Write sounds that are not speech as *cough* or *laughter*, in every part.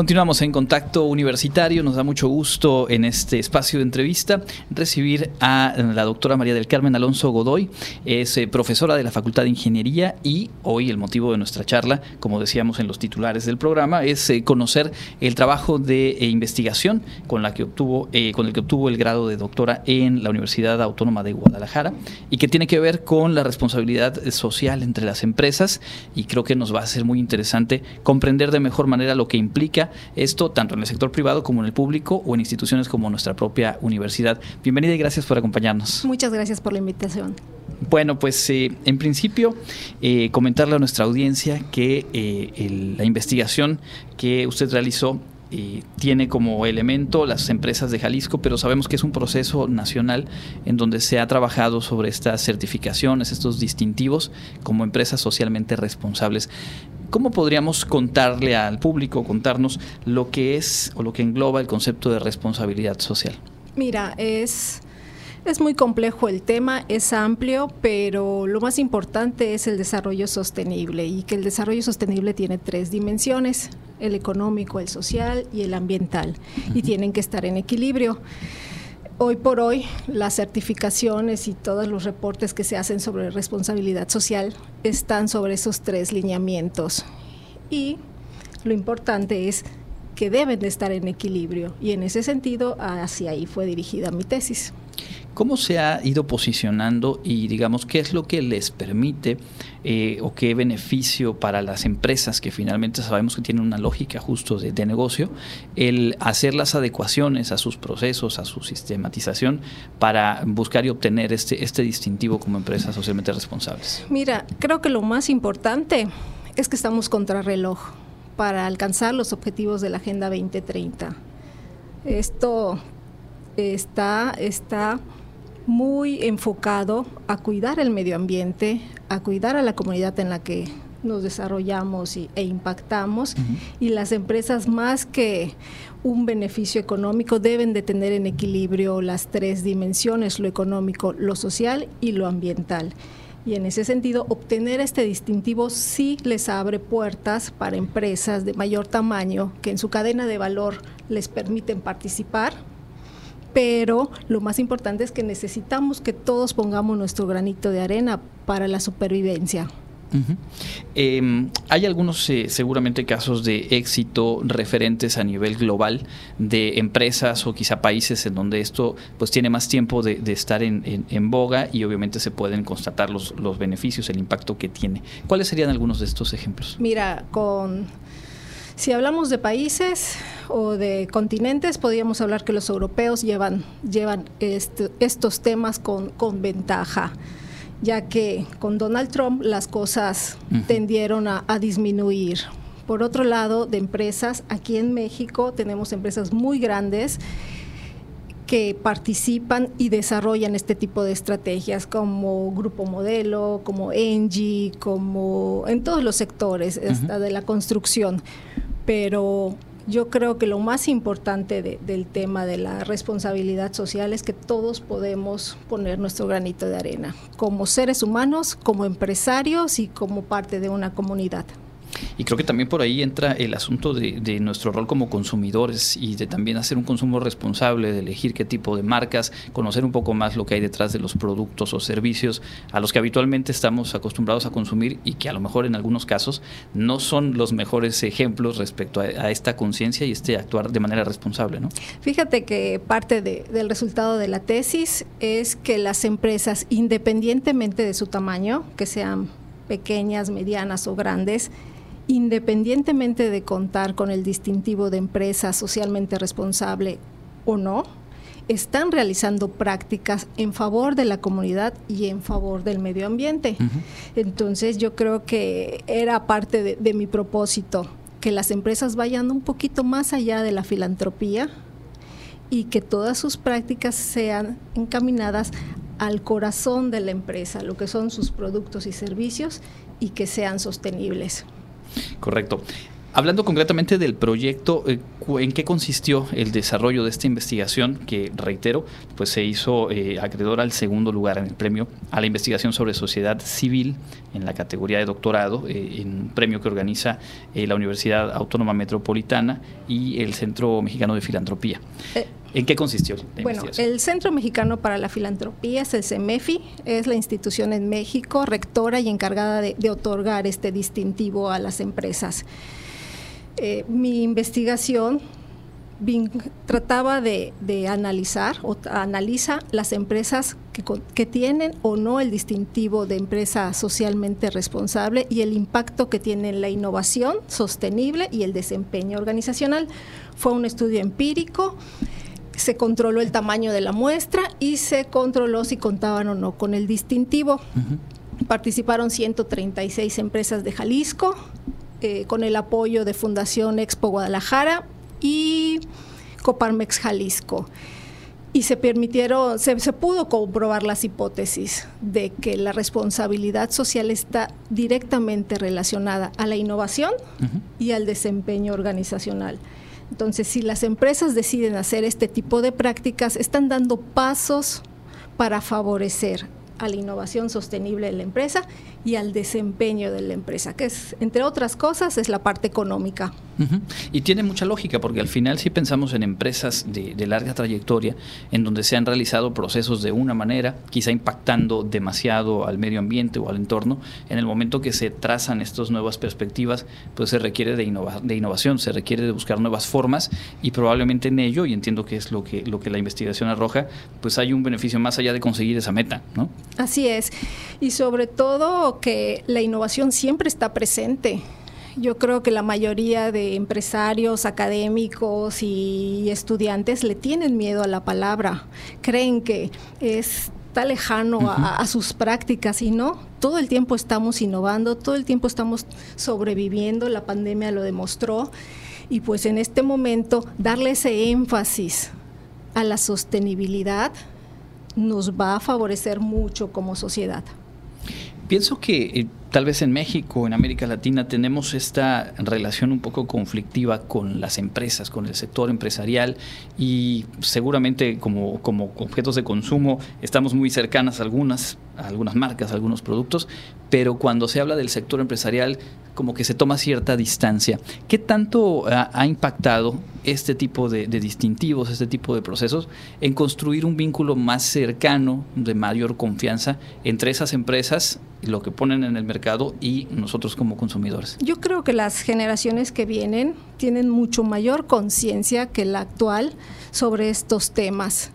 Continuamos en contacto universitario. Nos da mucho gusto en este espacio de entrevista recibir a la doctora María del Carmen Alonso Godoy. Es eh, profesora de la Facultad de Ingeniería y hoy el motivo de nuestra charla, como decíamos en los titulares del programa, es eh, conocer el trabajo de eh, investigación con, la que obtuvo, con el que obtuvo el grado de doctora en la Universidad Autónoma de Guadalajara y que tiene que ver con la responsabilidad social entre las empresas y creo que nos va a ser muy interesante comprender de mejor manera lo que implica esto tanto en el sector privado como en el público o en instituciones como nuestra propia universidad. Bienvenida y gracias por acompañarnos. Muchas gracias por la invitación. Bueno, pues eh, en principio eh, comentarle a nuestra audiencia que eh, la investigación que usted realizó tiene como elemento las empresas de Jalisco, pero sabemos que es un proceso nacional en donde se ha trabajado sobre estas certificaciones, estos distintivos como empresas socialmente responsables. ¿Cómo podríamos contarle al público, contarnos lo que es o lo que engloba el concepto de responsabilidad social? Mira, es... Es muy complejo el tema, es amplio, pero lo más importante es el desarrollo sostenible y que el desarrollo sostenible tiene tres dimensiones, el económico, el social y el ambiental, y tienen que estar en equilibrio. Hoy por hoy, las certificaciones y todos los reportes que se hacen sobre responsabilidad social están sobre esos tres lineamientos. Y lo importante es que deben de estar en equilibrio. Y en ese sentido, hacia ahí fue dirigida mi tesis. ¿Cómo se ha ido posicionando y digamos qué es lo que les permite eh, o qué beneficio para las empresas que finalmente sabemos que tienen una lógica justo de, negocio el hacer las adecuaciones a sus procesos, a su sistematización para buscar y obtener este, este distintivo como empresas socialmente responsables? Mira, creo que lo más importante es que estamos contra reloj para alcanzar los objetivos de la Agenda 2030. Esto está, está muy enfocado a cuidar el medio ambiente, a cuidar a la comunidad en la que nos desarrollamos e impactamos y las empresas más que un beneficio económico deben de tener en equilibrio las tres dimensiones, lo económico, lo social y lo ambiental. Y en ese sentido, obtener este distintivo sí les abre puertas para empresas de mayor tamaño que en su cadena de valor les permiten participar pero lo más importante es que necesitamos que todos pongamos nuestro granito de arena para la supervivencia. Em, hay algunos eh, seguramente casos de éxito referentes a nivel global de empresas o quizá países en donde esto pues tiene más tiempo de, estar en, en, boga y obviamente se pueden constatar los, los beneficios, el impacto que tiene. ¿Cuáles serían algunos de estos ejemplos? Mira, con si hablamos de países o de continentes, podríamos hablar que los europeos llevan, llevan estos temas con, con ventaja ya que con Donald Trump las cosas tendieron a, disminuir. Por otro lado, de empresas, aquí en México tenemos empresas muy grandes que participan y desarrollan este tipo de estrategias como Grupo Modelo, como Engie, como en todos los sectores de la construcción pero yo creo que lo más importante del tema de la responsabilidad social es que todos podemos poner nuestro granito de arena, como seres humanos, como empresarios y como parte de una comunidad. Y creo que también por ahí entra el asunto de, nuestro rol como consumidores y de también hacer un consumo responsable, de elegir qué tipo de marcas, conocer un poco más lo que hay detrás de los productos o servicios a los que habitualmente estamos acostumbrados a consumir y que a lo mejor en algunos casos no son los mejores ejemplos respecto a, esta conciencia y este actuar de manera responsable. ¿no? Fíjate que parte del resultado de la tesis es que las empresas, independientemente de su tamaño, que sean pequeñas, medianas o grandes, independientemente de contar con el distintivo de empresa socialmente responsable o no, están realizando prácticas en favor de la comunidad y en favor del medio ambiente. Entonces yo creo que era parte de, de mi propósito, que las empresas vayan un poquito más allá de la filantropía y que todas sus prácticas sean encaminadas al corazón de la empresa, lo que son sus productos y servicios, y que sean sostenibles. Correcto. Hablando concretamente del proyecto, eh, ¿en qué consistió el desarrollo de esta investigación que, reitero, pues se hizo eh, acreedor al segundo lugar en el premio a la investigación sobre sociedad civil en la categoría de doctorado, eh, en un premio que organiza la Universidad Autónoma Metropolitana y el Centro Mexicano de Filantropía? ¿En qué consistió la Bueno, el Centro Mexicano para la Filantropía es el CEMEFI, es la institución en México rectora y encargada de otorgar este distintivo a las empresas. Eh, mi investigación trataba de, analizar o analiza las empresas que, que, tienen o no el distintivo de empresa socialmente responsable y el impacto que tiene la innovación sostenible y el desempeño organizacional. Fue un estudio empírico, se controló el tamaño de la muestra y se controló si contaban o no con el distintivo. Participaron 136 empresas de Jalisco, eh, con el apoyo de Fundación Expo Guadalajara y Coparmex Jalisco. Y se permitieron, se, pudo comprobar las hipótesis de que la responsabilidad social está directamente relacionada a la innovación y al desempeño organizacional. Entonces, si las empresas deciden hacer este tipo de prácticas, están dando pasos para favorecer a la innovación sostenible de la empresa y al desempeño de la empresa, que es, entre otras cosas, es la parte económica. Y tiene mucha lógica, porque al final si pensamos en empresas de, larga trayectoria, en donde se han realizado procesos de una manera, quizá impactando demasiado al medio ambiente o al entorno, en el momento que se trazan estas nuevas perspectivas, pues se requiere de, de innovación, se requiere de buscar nuevas formas y probablemente en ello, y entiendo que es lo que, lo que la investigación arroja, pues hay un beneficio más allá de conseguir esa meta, ¿no? Así es. Y sobre todo que la innovación siempre está presente. Yo creo que la mayoría de empresarios, académicos y estudiantes le tienen miedo a la palabra. Creen que está lejano a, sus prácticas y no, todo el tiempo estamos innovando, todo el tiempo estamos sobreviviendo, la pandemia lo demostró y pues en este momento darle ese énfasis a la sostenibilidad nos va a favorecer mucho como sociedad. Pienso que eh, tal vez en México, en América Latina, tenemos esta relación un poco conflictiva con las empresas, con el sector empresarial y seguramente como, como objetos de consumo estamos muy cercanas a algunas, algunas marcas, a algunos productos, pero cuando se habla del sector empresarial como que se toma cierta distancia. ¿Qué tanto ha, impactado este tipo de, distintivos, este tipo de procesos en construir un vínculo más cercano, de mayor confianza entre esas empresas lo que ponen en el mercado y nosotros como consumidores. Yo creo que las generaciones que vienen tienen mucho mayor conciencia que la actual sobre estos temas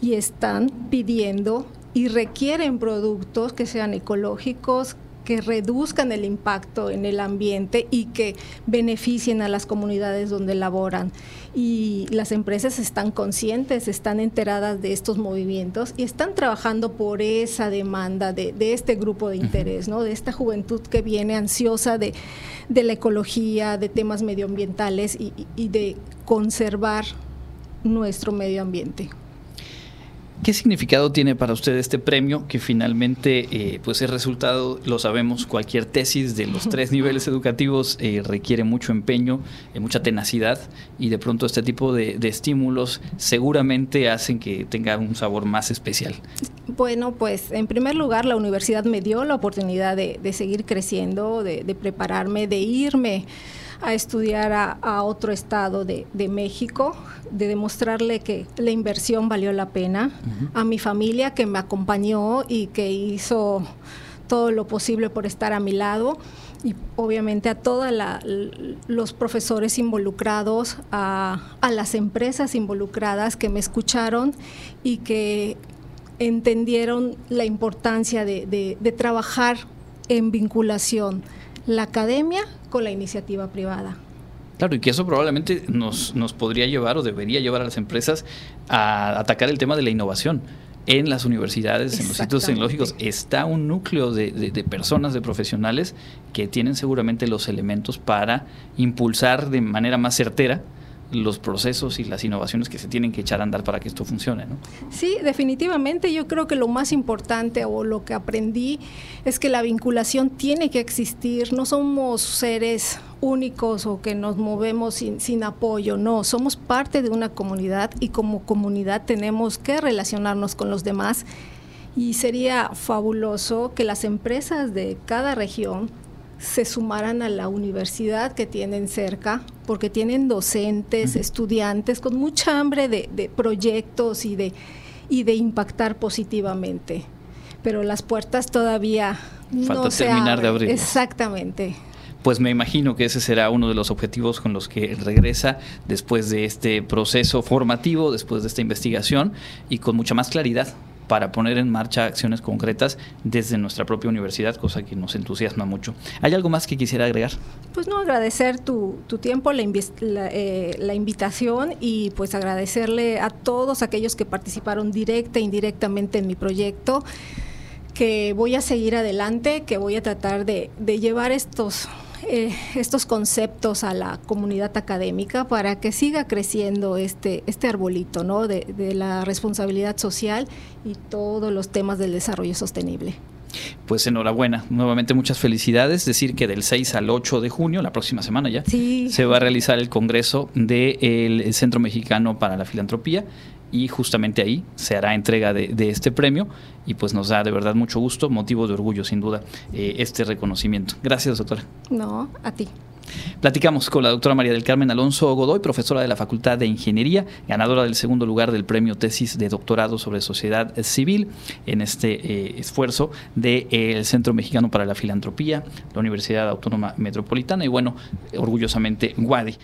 y están pidiendo y requieren productos que sean ecológicos, que reduzcan el impacto en el ambiente y que beneficien a las comunidades donde laboran. Y las empresas están conscientes, están enteradas de estos movimientos y están trabajando por esa demanda de, este grupo de interés, ¿no? de esta juventud que viene ansiosa de, la ecología, de temas medioambientales y de conservar nuestro medio ambiente. ¿Qué significado tiene para usted este premio que finalmente eh, pues es resultado, lo sabemos, cualquier tesis de los tres *laughs* niveles educativos eh, requiere mucho empeño, eh, mucha tenacidad y de pronto este tipo de, estímulos seguramente hacen que tenga un sabor más especial? Bueno, pues en primer lugar la universidad me dio la oportunidad de, seguir creciendo, de, de prepararme, de irme a estudiar a, otro estado de, México, de demostrarle que la inversión valió la pena, a mi familia que me acompañó y que hizo todo lo posible por estar a mi lado. Y obviamente a todos los profesores involucrados, a, las empresas involucradas que me escucharon y que entendieron la importancia de trabajar en vinculación la academia con la iniciativa privada. Claro, y que eso probablemente nos, nos podría llevar o debería llevar a las empresas a atacar el tema de la innovación. En las universidades, en los sitios tecnológicos, está un núcleo de, de, personas, de profesionales que tienen seguramente los elementos para impulsar de manera más certera los procesos y las innovaciones que se tienen que echar a andar para que esto funcione. ¿no? Sí, definitivamente yo creo que lo más importante o lo que aprendí es que la vinculación tiene que existir, no somos seres únicos o que nos movemos sin, sin, apoyo, no, somos parte de una comunidad y como comunidad tenemos que relacionarnos con los demás y sería fabuloso que las empresas de cada región se sumaran a la universidad que tienen cerca, porque tienen docentes, estudiantes con mucha hambre de, proyectos y de, y de impactar positivamente. Pero las puertas todavía no se terminar de abrir. Exactamente. Pues me imagino que ese será uno de los objetivos con los que regresa después de este proceso formativo, después de esta investigación y con mucha más claridad para poner en marcha acciones concretas desde nuestra propia universidad, cosa que nos entusiasma mucho. ¿Hay algo más que quisiera agregar? Pues no, agradecer tu, tiempo, la, eh, invitación y pues agradecerle a todos aquellos que participaron directa e indirectamente en mi proyecto que voy a seguir adelante, que voy a tratar de llevar estos eh, estos conceptos a la comunidad académica para que siga creciendo este, este arbolito ¿no? de, de la responsabilidad social y todos los temas del desarrollo sostenible. Pues enhorabuena, nuevamente muchas felicidades. Decir que del 6 al 8 de junio, la próxima semana ya, se va a realizar el Congreso del Centro Mexicano para la Filantropía y justamente ahí se hará entrega de, este premio y pues nos da de verdad mucho gusto, motivo de orgullo sin duda, eh, este reconocimiento. Gracias, doctora. No, a ti. Platicamos con la doctora María del Carmen Alonso Godoy, profesora de la Facultad de Ingeniería, ganadora del segundo lugar del premio tesis de doctorado sobre sociedad civil en este eh, esfuerzo del Centro Mexicano para la Filantropía, la Universidad Autónoma Metropolitana y bueno, orgullosamente Guadi.